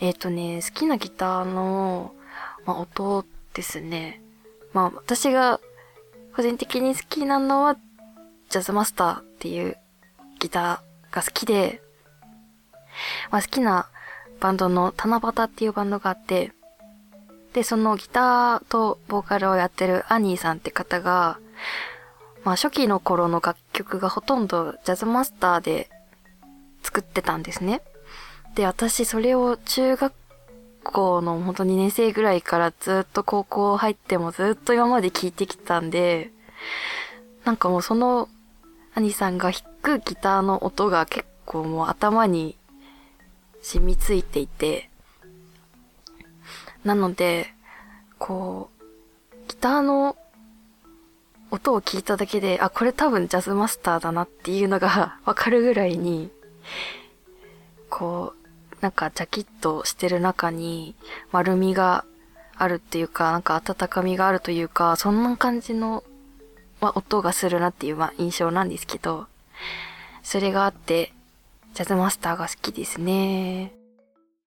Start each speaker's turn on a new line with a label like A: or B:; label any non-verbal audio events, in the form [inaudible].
A: えっ、とね、好きなギターの、まあ、音ですね。まあ、私が個人的に好きなのは、ジャズマスターっていうギターが好きで、まあ、好きなバンドの七夕っていうバンドがあって、で、そのギターとボーカルをやってるアニーさんって方が、まあ初期の頃の楽曲がほとんどジャズマスターで作ってたんですね。で、私それを中学校の本当2年生ぐらいからずっと高校入ってもずっと今まで聴いてきたんで、なんかもうその兄さんが弾くギターの音が結構もう頭に染みついていて、なので、こう、ギターの音を聞いただけで、あ、これ多分ジャズマスターだなっていうのが [laughs] わかるぐらいに、こう、なんかジャキッとしてる中に丸みがあるっていうか、なんか温かみがあるというか、そんな感じの、ま、音がするなっていう、まあ、印象なんですけど、それがあって、ジャズマスターが好きですね。